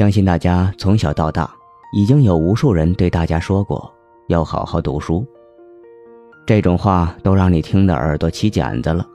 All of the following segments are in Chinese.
相信大家从小到大，已经有无数人对大家说过要好好读书。这种话都让你听得耳朵起茧子了。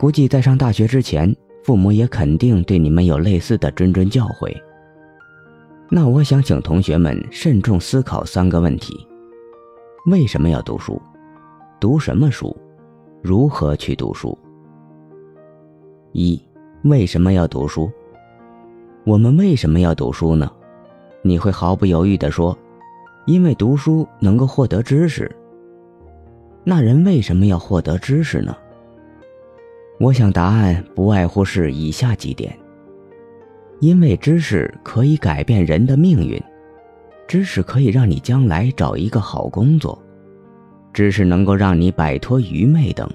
估计在上大学之前，父母也肯定对你们有类似的谆谆教诲。那我想请同学们慎重思考三个问题：为什么要读书？读什么书？如何去读书？一、为什么要读书？我们为什么要读书呢？你会毫不犹豫地说：“因为读书能够获得知识。”那人为什么要获得知识呢？我想答案不外乎是以下几点：因为知识可以改变人的命运，知识可以让你将来找一个好工作，知识能够让你摆脱愚昧等。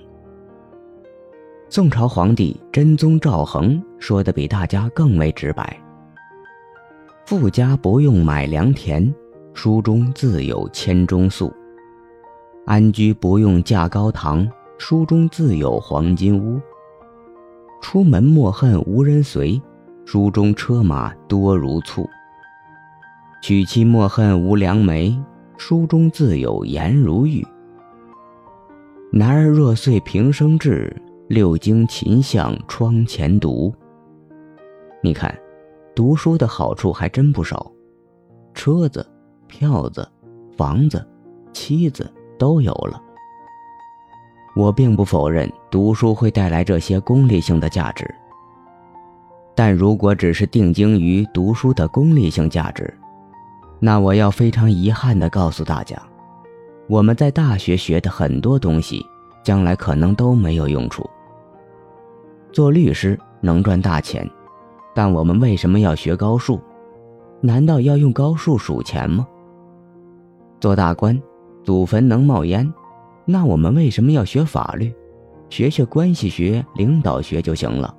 宋朝皇帝真宗赵恒说的比大家更为直白：“富家不用买良田，书中自有千钟粟；安居不用架高堂，书中自有黄金屋；出门莫恨无人随，书中车马多如簇；娶妻莫恨无良媒，书中自有颜如玉；男儿若遂平生志。”六经勤向窗前读。你看，读书的好处还真不少，车子、票子、房子、妻子都有了。我并不否认读书会带来这些功利性的价值，但如果只是定睛于读书的功利性价值，那我要非常遗憾地告诉大家，我们在大学学的很多东西，将来可能都没有用处。做律师能赚大钱，但我们为什么要学高数？难道要用高数数钱吗？做大官，祖坟能冒烟，那我们为什么要学法律？学学关系学、领导学就行了。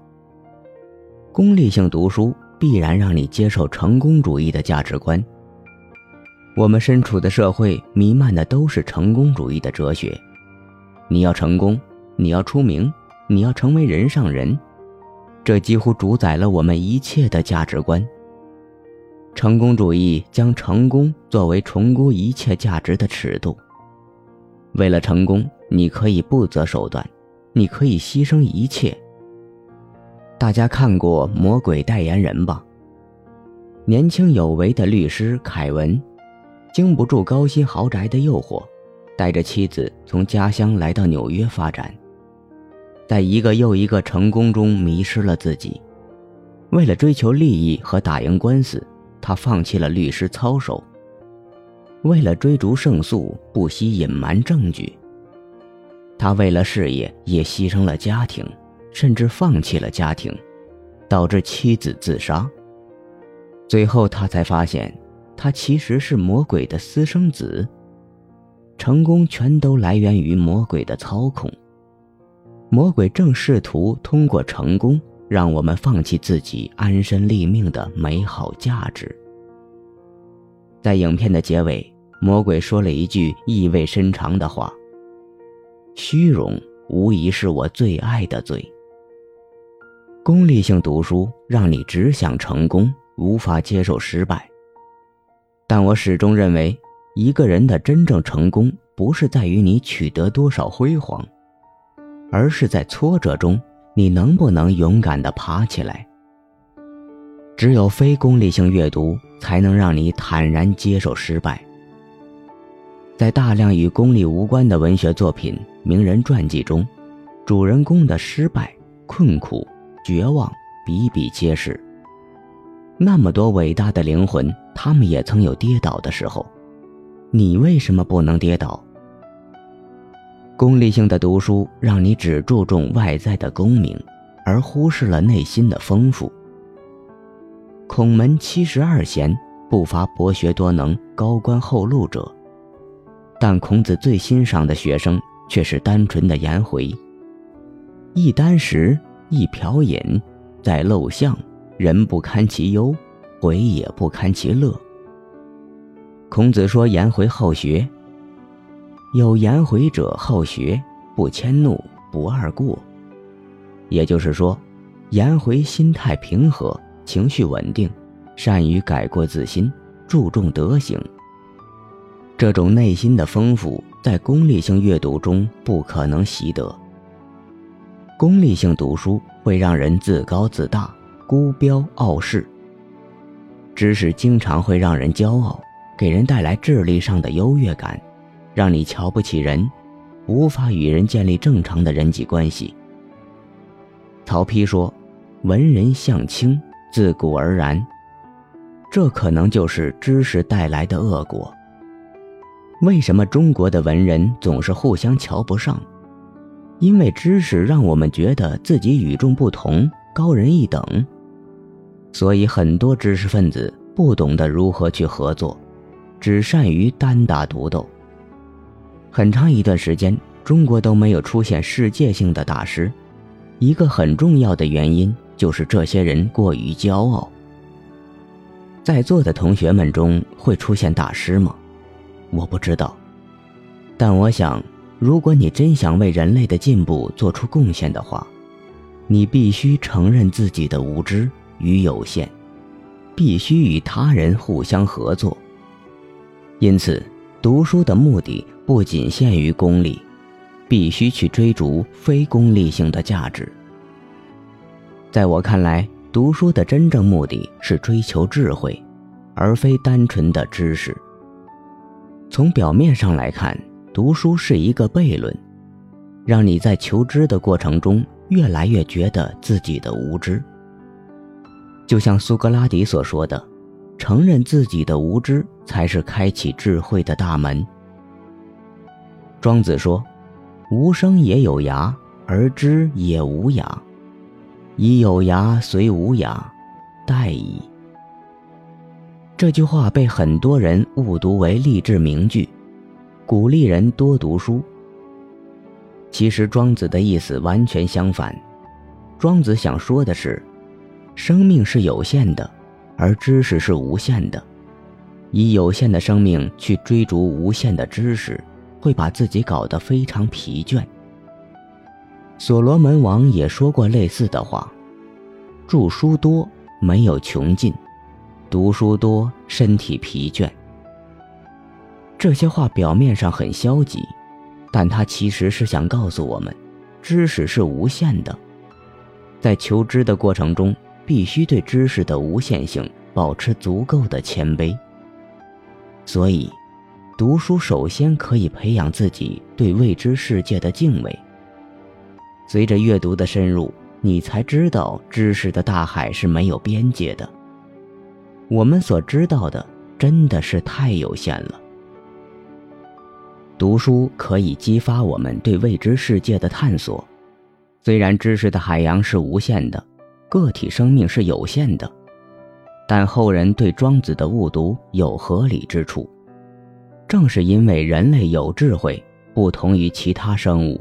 功利性读书必然让你接受成功主义的价值观。我们身处的社会弥漫的都是成功主义的哲学。你要成功，你要出名。你要成为人上人，这几乎主宰了我们一切的价值观。成功主义将成功作为重估一切价值的尺度。为了成功，你可以不择手段，你可以牺牲一切。大家看过《魔鬼代言人》吧？年轻有为的律师凯文，经不住高薪豪宅的诱惑，带着妻子从家乡来到纽约发展。在一个又一个成功中迷失了自己，为了追求利益和打赢官司，他放弃了律师操守。为了追逐胜诉，不惜隐瞒证据。他为了事业也牺牲了家庭，甚至放弃了家庭，导致妻子自杀。最后他才发现，他其实是魔鬼的私生子。成功全都来源于魔鬼的操控。魔鬼正试图通过成功，让我们放弃自己安身立命的美好价值。在影片的结尾，魔鬼说了一句意味深长的话：“虚荣无疑是我最爱的罪。”功利性读书让你只想成功，无法接受失败。但我始终认为，一个人的真正成功，不是在于你取得多少辉煌。而是在挫折中，你能不能勇敢地爬起来？只有非功利性阅读，才能让你坦然接受失败。在大量与功利无关的文学作品、名人传记中，主人公的失败、困苦、绝望比比皆是。那么多伟大的灵魂，他们也曾有跌倒的时候，你为什么不能跌倒？功利性的读书让你只注重外在的功名，而忽视了内心的丰富。孔门七十二贤不乏博学多能、高官厚禄者，但孔子最欣赏的学生却是单纯的颜回。一箪食，一瓢饮，在陋巷，人不堪其忧，回也不堪其乐。孔子说颜回好学。有颜回者好学，不迁怒，不贰过。也就是说，颜回心态平和，情绪稳定，善于改过自新，注重德行。这种内心的丰富，在功利性阅读中不可能习得。功利性读书会让人自高自大、孤标傲世。知识经常会让人骄傲，给人带来智力上的优越感，让你瞧不起人，无法与人建立正常的人际关系。曹丕说：“文人相轻，自古而然。”这可能就是知识带来的恶果。为什么中国的文人总是互相瞧不上？因为知识让我们觉得自己与众不同、高人一等，所以很多知识分子不懂得如何去合作，只善于单打独斗。很长一段时间，中国都没有出现世界性的大师。一个很重要的原因就是这些人过于骄傲。在座的同学们中会出现大师吗？我不知道，但我想，如果你真想为人类的进步做出贡献的话，你必须承认自己的无知与有限，必须与他人互相合作。因此，读书的目的不仅限于功利。必须去追逐非功利性的价值。在我看来，读书的真正目的是追求智慧，而非单纯的知识。从表面上来看，读书是一个悖论，让你在求知的过程中越来越觉得自己的无知。就像苏格拉底所说的：“承认自己的无知，才是开启智慧的大门。”庄子说。无声也有涯，而知也无涯。以有涯随无涯，殆矣。这句话被很多人误读为励志名句，鼓励人多读书。其实庄子的意思完全相反。庄子想说的是，生命是有限的，而知识是无限的。以有限的生命去追逐无限的知识。会把自己搞得非常疲倦。所罗门王也说过类似的话：“著书多没有穷尽，读书多身体疲倦。”这些话表面上很消极，但他其实是想告诉我们，知识是无限的，在求知的过程中，必须对知识的无限性保持足够的谦卑。所以。读书首先可以培养自己对未知世界的敬畏。随着阅读的深入，你才知道知识的大海是没有边界的。我们所知道的真的是太有限了。读书可以激发我们对未知世界的探索。虽然知识的海洋是无限的，个体生命是有限的，但后人对庄子的误读有合理之处。正是因为人类有智慧，不同于其他生物，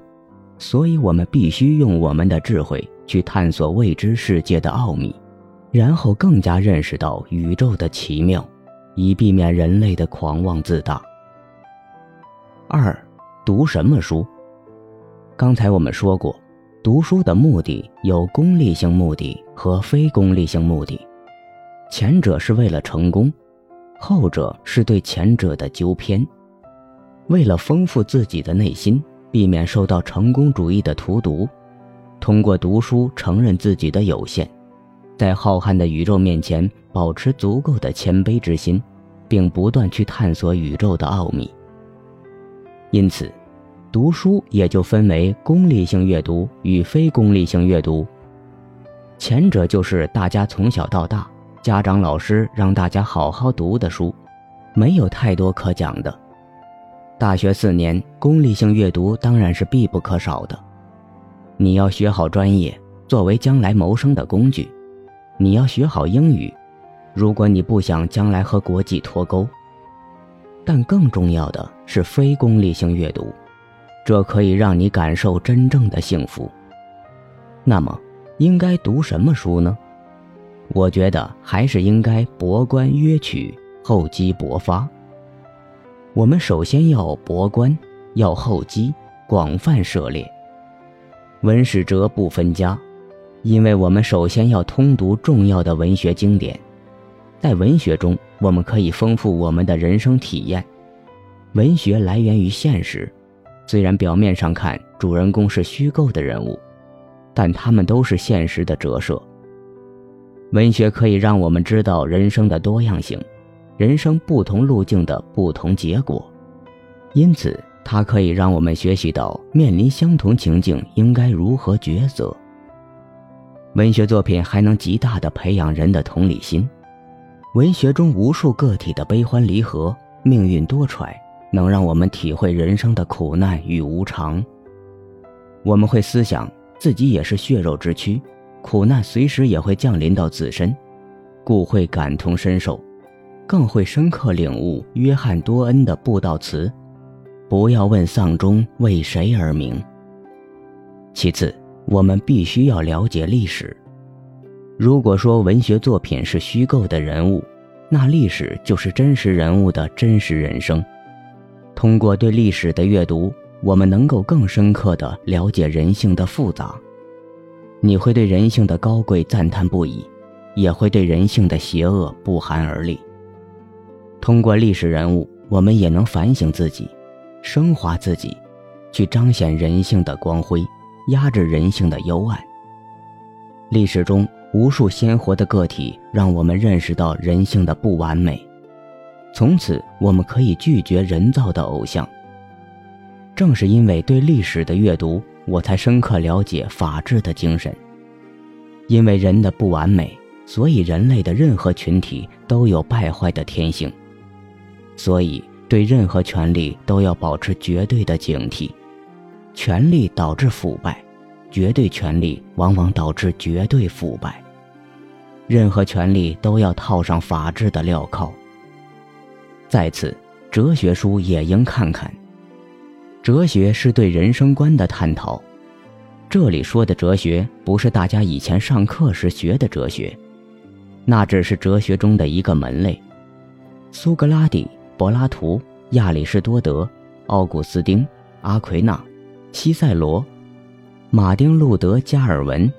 所以我们必须用我们的智慧去探索未知世界的奥秘，然后更加认识到宇宙的奇妙，以避免人类的狂妄自大。二，读什么书？刚才我们说过，读书的目的有功利性目的和非功利性目的，前者是为了成功。后者是对前者的纠偏，为了丰富自己的内心，避免受到成功主义的荼毒，通过读书承认自己的有限，在浩瀚的宇宙面前保持足够的谦卑之心，并不断去探索宇宙的奥秘。因此，读书也就分为功利性阅读与非功利性阅读。前者就是大家从小到大。家长、老师让大家好好读的书，没有太多可讲的。大学四年，功利性阅读当然是必不可少的。你要学好专业，作为将来谋生的工具；你要学好英语，如果你不想将来和国际脱钩。但更重要的是非功利性阅读，这可以让你感受真正的幸福。那么，应该读什么书呢？我觉得还是应该博观约取，厚积薄发。我们首先要博观，要厚积，广泛涉猎。文史哲不分家，因为我们首先要通读重要的文学经典，在文学中，我们可以丰富我们的人生体验。文学来源于现实，虽然表面上看主人公是虚构的人物，但他们都是现实的折射。文学可以让我们知道人生的多样性，人生不同路径的不同结果，因此它可以让我们学习到面临相同情境应该如何抉择。文学作品还能极大的培养人的同理心。文学中无数个体的悲欢离合、命运多舛，能让我们体会人生的苦难与无常。我们会思想自己也是血肉之躯，苦难随时也会降临到自身，故会感同身受，更会深刻领悟约翰·多恩的布道词：“不要问丧钟为谁而鸣。”其次，我们必须要了解历史。如果说文学作品是虚构的人物，那历史就是真实人物的真实人生。通过对历史的阅读，我们能够更深刻地了解人性的复杂。你会对人性的高贵赞叹不已，也会对人性的邪恶不寒而栗。通过历史人物，我们也能反省自己，升华自己，去彰显人性的光辉，压制人性的幽暗。历史中。无数鲜活的个体让我们认识到人性的不完美，从此我们可以拒绝人造的偶像。正是因为对历史的阅读，我才深刻了解法治的精神。因为人的不完美，所以人类的任何群体都有败坏的天性，所以对任何权利都要保持绝对的警惕。权力导致腐败。绝对权力往往导致绝对腐败。任何权利都要套上法治的镣铐。在此，哲学书也应看看。哲学是对人生观的探讨。这里说的哲学，不是大家以前上课时学的哲学，那只是哲学中的一个门类。苏格拉底、柏拉图、亚里士多德、奥古斯丁、阿奎那、西塞罗。马丁·路德·加尔文、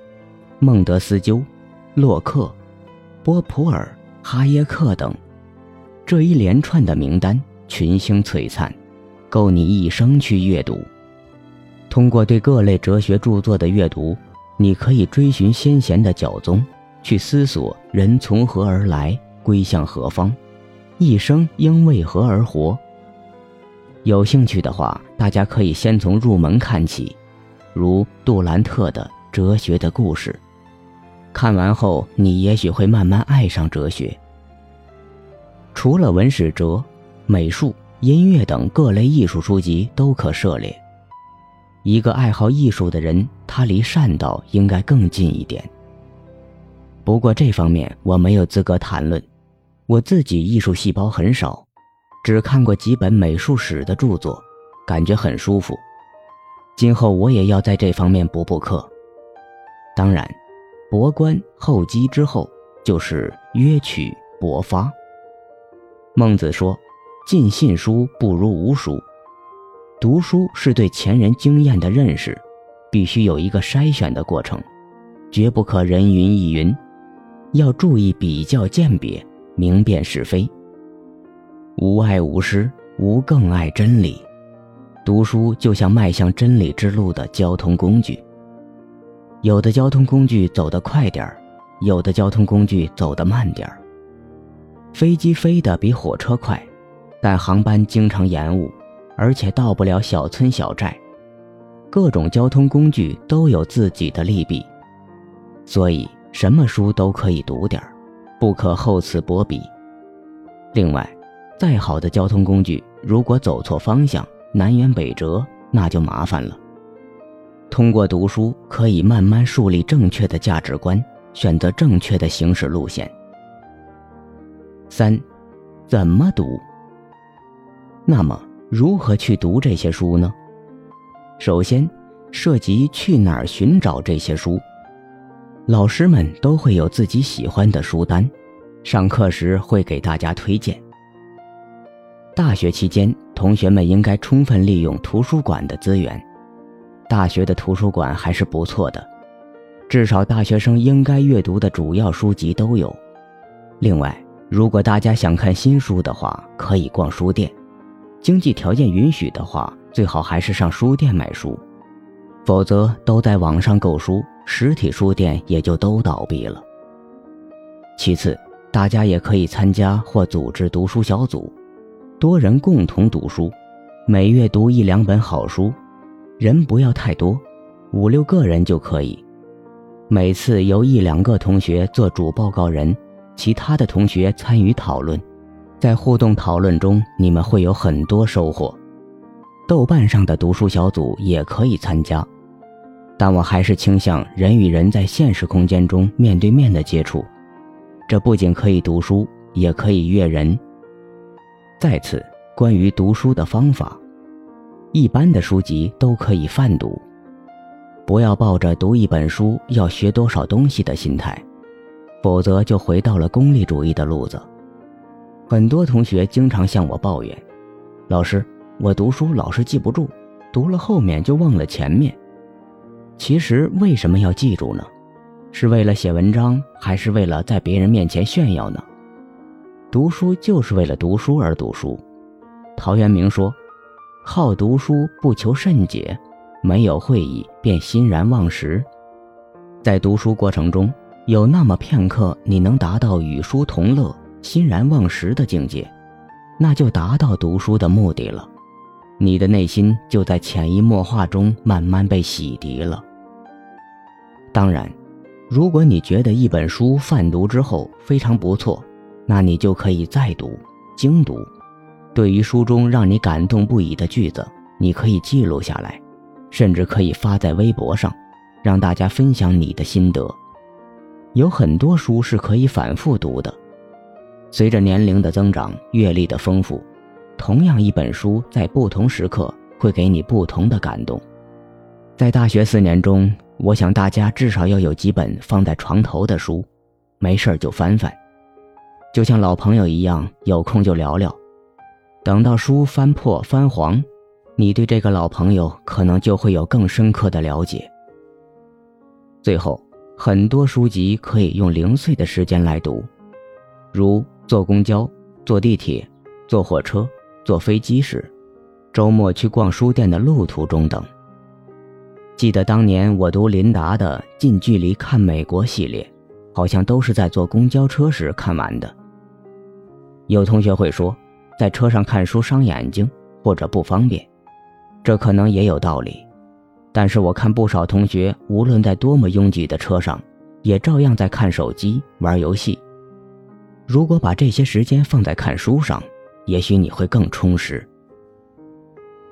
孟德斯鸠、洛克、波普尔、哈耶克等，这一连串的名单群星璀璨，够你一生去阅读。通过对各类哲学著作的阅读，你可以追寻先贤的脚踪，去思索人从何而来，归向何方，一生应为何而活。有兴趣的话，大家可以先从入门看起。如杜兰特的《哲学的故事》，看完后你也许会慢慢爱上哲学。除了文史哲、美术、音乐等各类艺术书籍都可涉猎。一个爱好艺术的人，他离善道应该更近一点。不过这方面我没有资格谈论，我自己艺术细胞很少，只看过几本美术史的著作，感觉很舒服。今后我也要在这方面补补课。当然，博观厚积之后，就是约取博发。孟子说：“尽信书不如无书。”读书是对前人经验的认识，必须有一个筛选的过程，绝不可人云亦云，要注意比较鉴别，明辨是非。无爱无师，无更爱真理。读书就像迈向真理之路的交通工具。有的交通工具走得快点儿，有的交通工具走得慢点儿。飞机飞得比火车快，但航班经常延误，而且到不了小村小寨。各种交通工具都有自己的利弊，所以什么书都可以读点儿，不可厚此薄彼。另外，再好的交通工具，如果走错方向，南辕北辙，那就麻烦了。通过读书，可以慢慢树立正确的价值观，选择正确的行驶路线。三，怎么读？那么，如何去读这些书呢？首先，涉及去哪儿寻找这些书。老师们都会有自己喜欢的书单，上课时会给大家推荐。大学期间，同学们应该充分利用图书馆的资源。大学的图书馆还是不错的，至少大学生应该阅读的主要书籍都有。另外，如果大家想看新书的话，可以逛书店；经济条件允许的话，最好还是上书店买书。否则，都在网上购书，实体书店也就都倒闭了。其次，大家也可以参加或组织读书小组，多人共同读书，每月读一两本好书，人不要太多，五六个人就可以。每次由一两个同学做主报告人，其他的同学参与讨论，在互动讨论中，你们会有很多收获。豆瓣上的读书小组也可以参加，但我还是倾向人与人在现实空间中面对面的接触。这不仅可以读书，也可以阅人。再次，关于读书的方法，一般的书籍都可以泛读，不要抱着读一本书要学多少东西的心态，否则就回到了功利主义的路子。很多同学经常向我抱怨：“老师，我读书老是记不住，读了后面就忘了前面。”其实，为什么要记住呢？是为了写文章，还是为了在别人面前炫耀呢？读书就是为了读书而读书。陶渊明说：“好读书，不求甚解，没有会意便欣然忘食。”在读书过程中，有那么片刻你能达到与书同乐、欣然忘食的境界，那就达到读书的目的了。你的内心就在潜移默化中慢慢被洗涤了。当然。如果你觉得一本书泛读之后非常不错，那你就可以再读、精读。对于书中让你感动不已的句子，你可以记录下来，甚至可以发在微博上，让大家分享你的心得。有很多书是可以反复读的。随着年龄的增长、阅历的丰富，同样一本书在不同时刻会给你不同的感动。在大学四年中。我想大家至少要有几本放在床头的书，没事就翻翻，就像老朋友一样，有空就聊聊。等到书翻破翻黄，你对这个老朋友可能就会有更深刻的了解。最后，很多书籍可以用零碎的时间来读，如坐公交、坐地铁、坐火车、坐飞机时，周末去逛书店的路途中等。记得当年我读林达的《近距离看美国》系列，好像都是在坐公交车时看完的。有同学会说，在车上看书伤眼睛或者不方便，这可能也有道理。但是我看不少同学，无论在多么拥挤的车上，也照样在看手机、玩游戏。如果把这些时间放在看书上，也许你会更充实。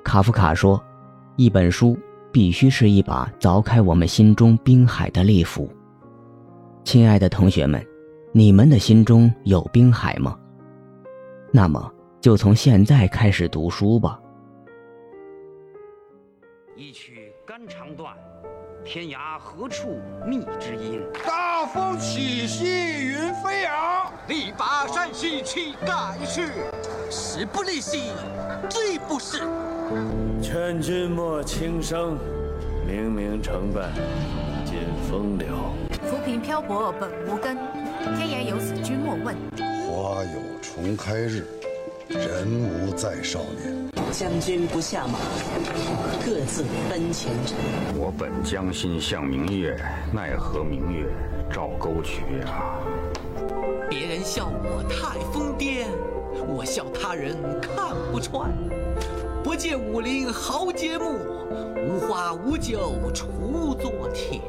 卡夫卡说：“一本书。”必须是一把凿开我们心中冰海的利斧。亲爱的同学们，你们的心中有冰海吗？那么就从现在开始读书吧。一曲，天涯何处觅知音？大风起兮云飞扬，力拔山兮气盖世，时不利兮骓不逝。劝君莫轻生，明明成败尽风流。浮萍漂泊本无根，天涯有死君莫问。花有重开日，人无再少年。将军不下马，各自奔前程。我本将心向明月，奈何明月照沟渠啊！别人笑我太疯癫，我笑他人看不穿。不见武林豪杰墓，无花无酒锄作田。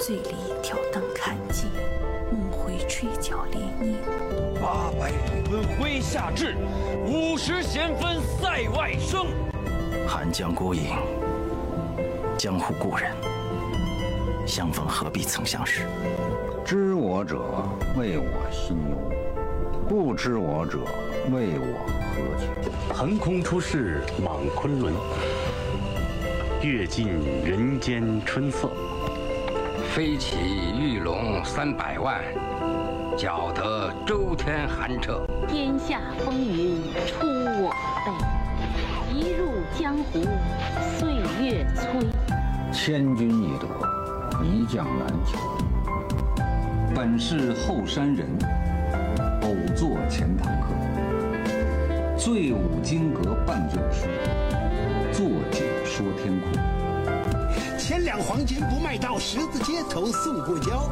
醉里挑灯看剑，梦回吹角连营。八百里分麾下炙，五十弦分塞外声。寒江孤影，江湖故人，相逢何必曾相识。知我者，谓我心忧。不知我者，谓我何求？横空出世莽昆仑，阅尽人间春色。飞起玉龙三百万，搅得周天寒彻。天下风云出我辈，一入江湖岁月催。千军易得，一将难求。本是后山人。偶作前堂客，醉舞金阁半卷书，坐井说天库。千两黄金不卖到十字街头送过交。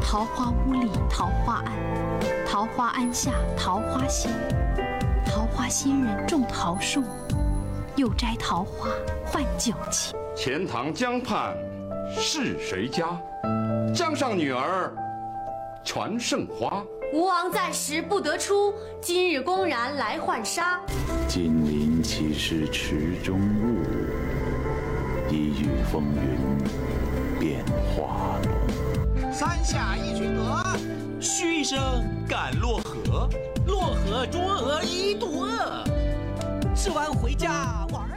桃花坞里桃花庵，桃花庵下桃花仙，桃花仙人种桃树，又摘桃花换酒钱。钱塘江畔是谁家？江上女儿传圣花。吴王暂时不得出，今日公然来浣纱。金陵岂是池中风云变化龙。三下一群鹅，嘘声赶落河，落河捉鹅一肚饿。吃完回家玩。